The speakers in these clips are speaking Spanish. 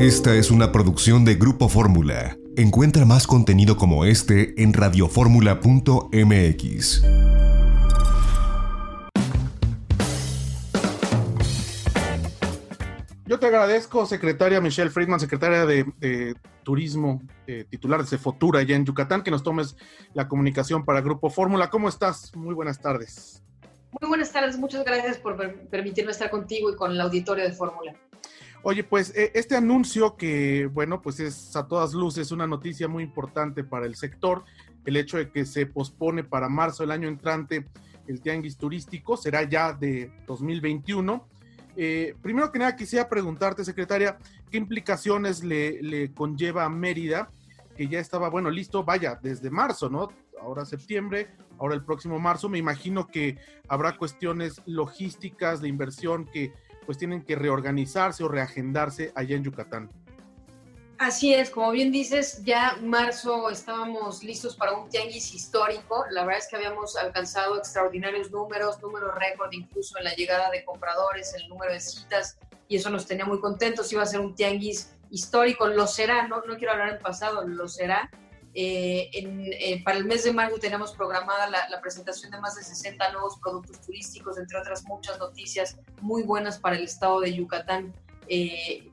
Esta es una producción de Grupo Fórmula. Encuentra más contenido como este en radioformula.mx. Yo te agradezco, secretaria Michelle Friedman, secretaria de, Turismo, eh, titular de Cefotura allá en Yucatán, que nos tomes la comunicación para Grupo Fórmula. ¿Cómo estás? Muy buenas tardes. Muy buenas tardes, muchas gracias por permitirme estar contigo y con el auditorio de Fórmula. Oye, pues eh, este anuncio que, bueno, pues es a todas luces una noticia muy importante para el sector, el hecho de que se pospone para marzo del año entrante el tianguis turístico, será ya de 2021. Eh, primero que nada, quisiera preguntarte, secretaria, ¿qué implicaciones le, le conlleva a Mérida, que ya estaba, bueno, listo, vaya, desde marzo, ¿no? Ahora septiembre, ahora el próximo marzo. Me imagino que habrá cuestiones logísticas de inversión que pues tienen que reorganizarse o reagendarse allá en Yucatán. Así es, como bien dices, ya marzo estábamos listos para un tianguis histórico. La verdad es que habíamos alcanzado extraordinarios números, números récord incluso en la llegada de compradores, el número de citas, y eso nos tenía muy contentos. Iba a ser un tianguis histórico, lo será, no, no quiero hablar en pasado, lo será. Eh, eh, para el mes de mayo tenemos programada la, presentación de más de 60 nuevos productos turísticos, entre otras muchas noticias muy buenas para el estado de Yucatán. Eh,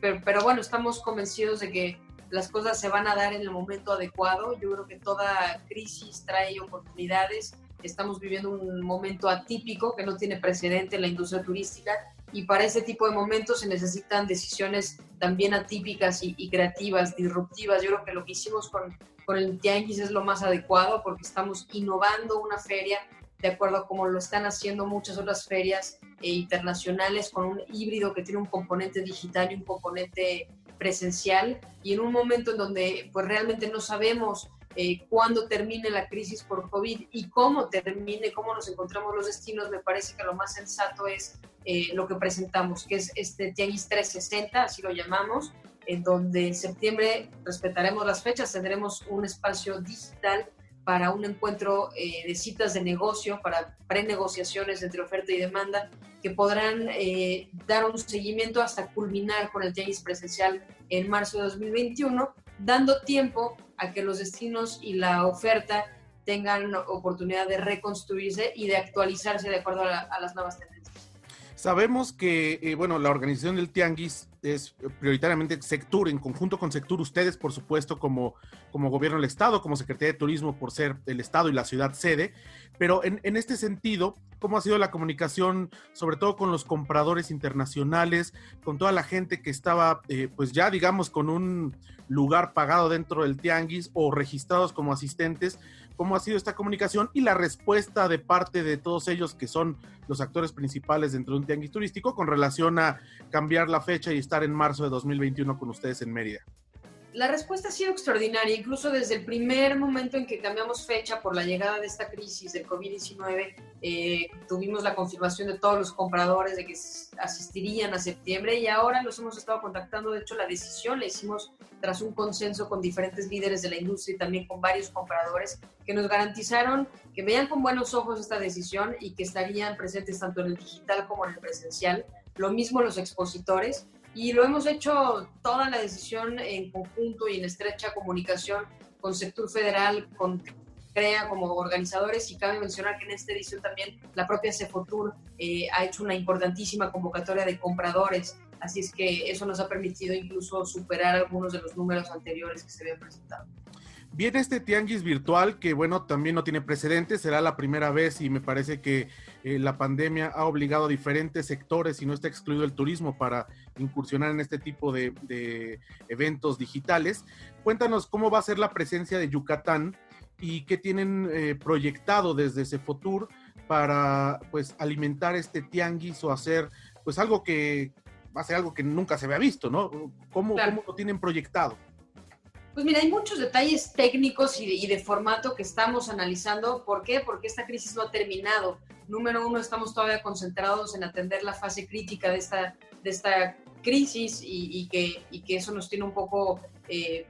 pero, bueno, estamos convencidos de que las cosas se van a dar en el momento adecuado. Yo creo que toda crisis trae oportunidades. Estamos viviendo un momento atípico que no tiene precedente en la industria turística y para ese tipo de momentos se necesitan decisiones también atípicas y, creativas, disruptivas. Yo creo que lo que hicimos con, con el Tianguis es lo más adecuado porque estamos innovando una feria de acuerdo a como lo están haciendo muchas otras ferias eh, internacionales con un híbrido que tiene un componente digital y un componente presencial y en un momento en donde pues realmente no sabemos eh, cuándo termine la crisis por COVID y cómo termine, cómo nos encontramos los destinos, me parece que lo más sensato es eh, lo que presentamos, que es este Tianguis 360, así lo llamamos, en donde en septiembre respetaremos las fechas, tendremos un espacio digital para un encuentro eh, de citas de negocio, para prenegociaciones entre oferta y demanda, que podrán eh, dar un seguimiento hasta culminar con el Tianguis presencial en marzo de 2021, dando tiempo a que los destinos y la oferta tengan oportunidad de reconstruirse y de actualizarse de acuerdo a, las nuevas tendencias. Sabemos que, eh, bueno, la organización del Tianguis es prioritariamente Sectur, en conjunto con Sectur, ustedes, por supuesto, como, como gobierno del Estado, como Secretaría de Turismo, por ser el Estado y la ciudad sede, pero en, en este sentido, ¿cómo ha sido la comunicación, sobre todo con los compradores internacionales, con toda la gente que estaba, eh, pues ya, digamos, con un lugar pagado dentro del Tianguis o registrados como asistentes? Cómo ha sido esta comunicación y la respuesta de parte de todos ellos que son los actores principales dentro de un tianguis turístico con relación a cambiar la fecha y estar en marzo de 2021 con ustedes en Mérida. La respuesta ha sido extraordinaria, incluso desde el primer momento en que cambiamos fecha por la llegada de esta crisis del COVID-19, eh, tuvimos la confirmación de todos los compradores de que asistirían a septiembre y ahora los hemos estado contactando. De hecho, la decisión la hicimos tras un consenso con diferentes líderes de la industria y también con varios compradores que nos garantizaron que veían con buenos ojos esta decisión y que estarían presentes tanto en el digital como en el presencial. Lo mismo los expositores y lo hemos hecho toda la decisión en conjunto y en estrecha comunicación con Sector Federal, con CREA como organizadores y cabe mencionar que en esta edición también la propia Cefotur eh, ha hecho una importantísima convocatoria de compradores, así es que eso nos ha permitido incluso superar algunos de los números anteriores que se habían presentado. Viene este tianguis virtual que, bueno, también no tiene precedentes, será la primera vez y me parece que eh, la pandemia ha obligado a diferentes sectores y no está excluido el turismo para incursionar en este tipo de, eventos digitales. Cuéntanos cómo va a ser la presencia de Yucatán y qué tienen eh, proyectado desde Cefotur para pues alimentar este tianguis o hacer pues algo que va a ser algo que nunca se había visto, ¿no? ¿Cómo, ¿cómo lo tienen proyectado? Pues mira, hay muchos detalles técnicos y de, formato que estamos analizando. ¿Por qué? Porque esta crisis no ha terminado. Número uno, estamos todavía concentrados en atender la fase crítica de esta, de esta crisis y, que, que eso nos tiene un poco eh,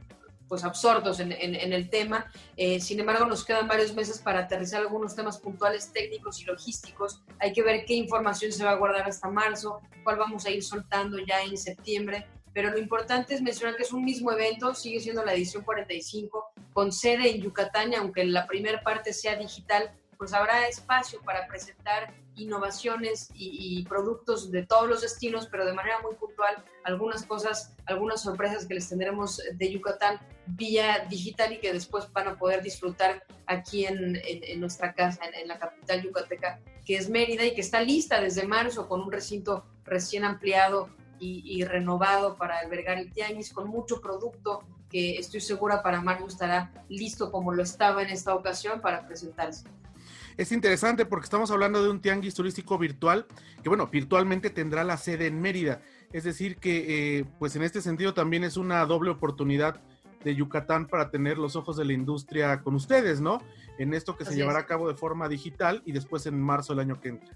pues absortos en, el tema. Eh, sin embargo, nos quedan varios meses para aterrizar algunos temas puntuales técnicos y logísticos. Hay que ver qué información se va a guardar hasta marzo, cuál vamos a ir soltando ya en septiembre pero lo importante es mencionar que es un mismo evento, sigue siendo la edición 45, con sede en Yucatán, aunque la primera parte sea digital, pues habrá espacio para presentar innovaciones y, productos de todos los destinos, pero de manera muy puntual, algunas cosas, algunas sorpresas que les tendremos de Yucatán vía digital y que después van a poder disfrutar aquí en, nuestra casa, en, la capital yucateca, que es Mérida y que está lista desde marzo con un recinto recién ampliado y, renovado para albergar el tianguis, con mucho producto que estoy segura para marzo estará listo como lo estaba en esta ocasión para presentarse. Es interesante porque estamos hablando de un tianguis turístico virtual que, bueno, virtualmente tendrá la sede en Mérida. Es decir, que, eh, pues en este sentido también es una doble oportunidad de Yucatán para tener los ojos de la industria con ustedes, ¿no? En esto que se llevará a cabo de forma digital y después en marzo del año que entra.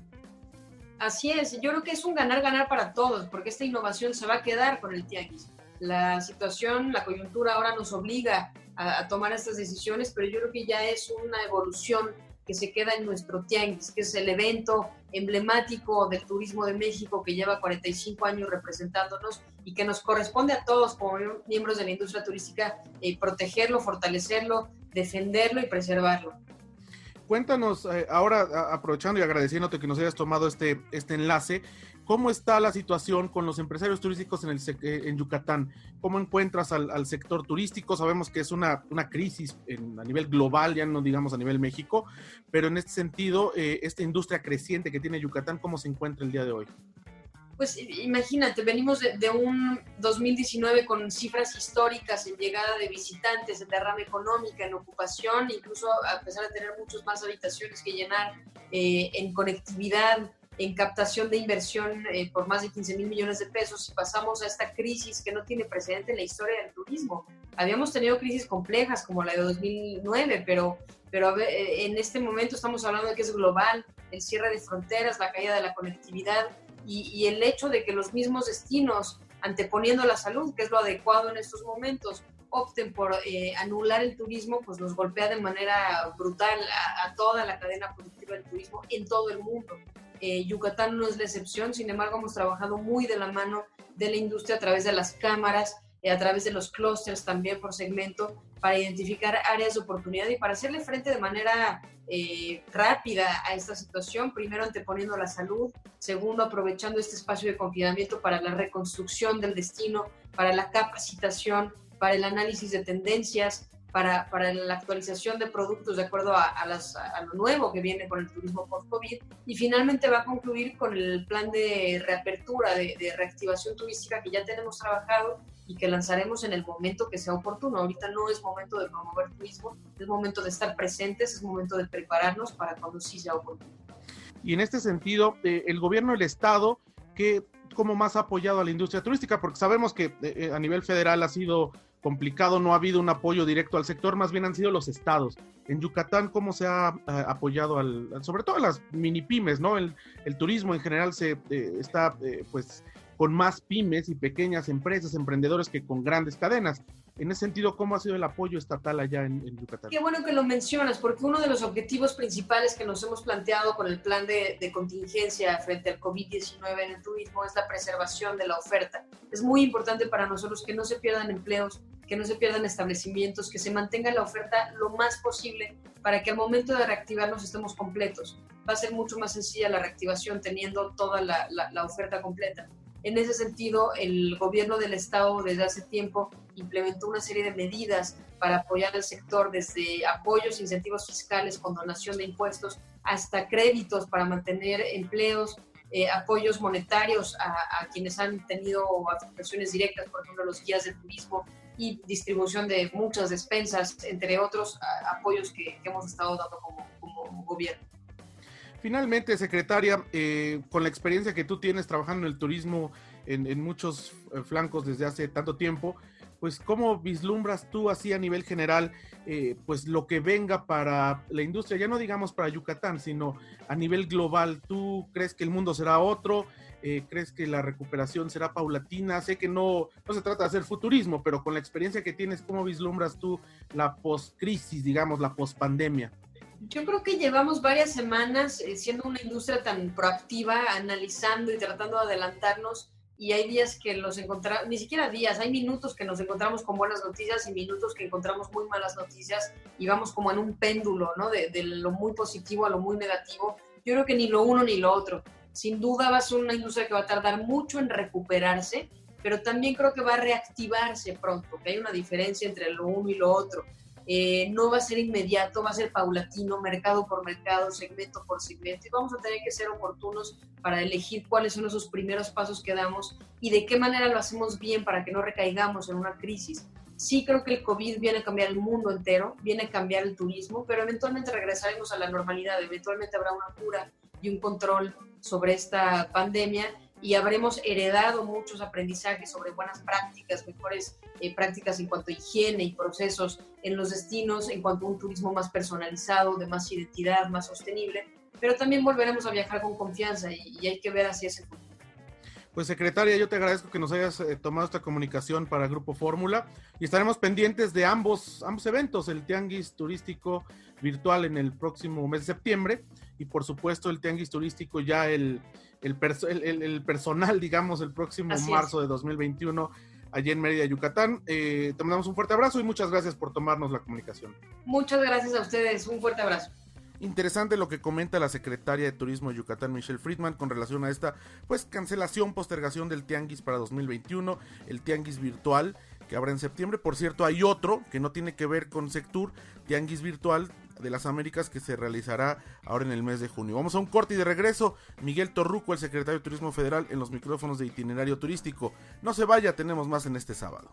Así es, yo creo que es un ganar-ganar para todos, porque esta innovación se va a quedar con el tianguis. La situación, la coyuntura ahora nos obliga a, tomar estas decisiones, pero yo creo que ya es una evolución que se queda en nuestro tianguis, que es el evento emblemático del turismo de México que lleva 45 años representándonos y que nos corresponde a todos como miembros de la industria turística eh, protegerlo, fortalecerlo, defenderlo y preservarlo. Cuéntanos, eh, ahora aprovechando y agradeciéndote que nos hayas tomado este, este enlace, ¿Cómo está la situación con los empresarios turísticos en, el, eh, en Yucatán? ¿Cómo encuentras al, sector turístico? Sabemos que es una, una crisis a nivel global, ya no digamos a nivel México, pero en este sentido, eh, esta industria creciente que tiene Yucatán, ¿cómo se encuentra el día de hoy? Pues imagínate, venimos de, de, un 2019 con cifras históricas en llegada de visitantes, en derrama económica, en ocupación, incluso a pesar de tener muchas más habitaciones que llenar, eh, en conectividad, en captación de inversión eh, por más de 15 mil millones de pesos y pasamos a esta crisis que no tiene precedente en la historia del turismo. Habíamos tenido crisis complejas como la de 2009, pero, pero eh, en este momento estamos hablando de que es global, el cierre de fronteras, la caída de la conectividad y, el hecho de que los mismos destinos, anteponiendo la salud, que es lo adecuado en estos momentos, opten por eh, anular el turismo, pues nos golpea de manera brutal a toda la cadena productiva del turismo en todo el mundo. Eh, Yucatán no es la excepción, sin embargo hemos trabajado muy de la mano de la industria a través de las cámaras, eh, a través de los clústeres también por segmento, para identificar áreas de oportunidad y para hacerle frente de manera eh, rápida a esta situación, primero anteponiendo la salud, segundo aprovechando este espacio de confinamiento para la reconstrucción del destino, para la capacitación, para el análisis de tendencias, para, para la actualización de productos de acuerdo a, las, a, lo nuevo que viene con el turismo post-COVID. Y finalmente va a concluir con el plan de reapertura, de, de, reactivación turística que ya tenemos trabajado y que lanzaremos en el momento que sea oportuno. Ahorita no es momento de promover turismo, es momento de estar presentes, es momento de prepararnos para cuando sí sea oportuno. Y en este sentido, eh, el gobierno del Estado, que como más ha apoyado a la industria turística? Porque sabemos que eh, eh, a nivel federal ha sido complicado, no ha habido un apoyo directo al sector, más bien han sido los estados. En Yucatán, ¿cómo se ha eh, apoyado al, sobre todo a las mini pymes, ¿no? El, turismo en general se eh, está pues con más pymes y pequeñas empresas, emprendedores que con grandes cadenas. En ese sentido, ¿cómo ha sido el apoyo estatal allá en, Yucatán? Qué bueno que lo mencionas, porque uno de los objetivos principales que nos hemos planteado con el plan de, contingencia frente al COVID-19 en el turismo es la preservación de la oferta. Es muy importante para nosotros que no se pierdan empleos, que no se pierdan establecimientos, que se mantenga la oferta lo más posible para que al momento de reactivarnos estemos completos. Va a ser mucho más sencilla la reactivación teniendo toda la, oferta completa. En ese sentido, el gobierno del Estado desde hace tiempo implementó una serie de medidas para apoyar al sector, desde apoyos, incentivos fiscales con donación de impuestos, hasta créditos para mantener empleos, eh, apoyos monetarios a, quienes han tenido afectaciones directas, por ejemplo, los guías de turismo, y distribución de muchas despensas, entre otros apoyos que, hemos estado dando como gobierno. Finalmente, secretaria, eh, con la experiencia que tú tienes trabajando en el turismo en, muchos eh, flancos desde hace tanto tiempo, pues cómo vislumbras tú así a nivel general, eh, pues lo que venga para la industria, ya no digamos para Yucatán, sino a nivel global. ¿Tú crees que el mundo será otro? ¿Crees que la recuperación será paulatina? Sé que no, no se trata de hacer futurismo, pero con la experiencia que tienes, ¿cómo vislumbras tú la post-crisis, digamos, la post-pandemia? Yo creo que llevamos varias semanas eh, siendo una industria tan proactiva, analizando y tratando de adelantarnos y hay días que los encontramos, ni siquiera días, hay minutos que nos encontramos con buenas noticias y minutos que encontramos muy malas noticias y vamos como en un péndulo, ¿no? De, de, lo muy positivo a lo muy negativo. Yo creo que ni lo uno ni lo otro. Sin duda va a ser una industria que va a tardar mucho en recuperarse, pero también creo que va a reactivarse pronto, que hay una diferencia entre lo uno y lo otro. Eh, no va a ser inmediato, va a ser paulatino, mercado por mercado, segmento por segmento, y vamos a tener que ser oportunos para elegir cuáles son esos primeros pasos que damos y de qué manera lo hacemos bien para que no recaigamos en una crisis. Sí creo que el COVID viene a cambiar el mundo entero, viene a cambiar el turismo, pero eventualmente regresaremos a la normalidad, eventualmente habrá una cura y un control sobre esta pandemia y habremos heredado muchos aprendizajes sobre buenas prácticas, mejores eh, prácticas en cuanto a higiene y procesos en los destinos, en cuanto a un turismo más personalizado, de más identidad, más sostenible, pero también volveremos a viajar con confianza y, hay que ver hacia ese futuro. Pues secretaria, yo te agradezco que nos hayas eh, tomado esta comunicación para Grupo Fórmula y estaremos pendientes de ambos, ambos eventos, el Tianguis Turístico Virtual en el próximo mes de septiembre y por supuesto el Tianguis Turístico ya el, el, el, personal, digamos, el próximo marzo de 2021 allí en Mérida, Yucatán. Eh, te mandamos un fuerte abrazo y muchas gracias por tomarnos la comunicación. Muchas gracias a ustedes, un fuerte abrazo. Interesante lo que comenta la secretaria de Turismo de Yucatán, Michelle Friedman, con relación a esta pues cancelación, postergación del Tianguis para 2021, el Tianguis virtual que habrá en septiembre. Por cierto, hay otro que no tiene que ver con Sectur, Tianguis virtual de las Américas que se realizará ahora en el mes de junio. Vamos a un corte y de regreso. Miguel Torruco, el secretario de Turismo Federal, en los micrófonos de itinerario turístico. No se vaya, tenemos más en este sábado.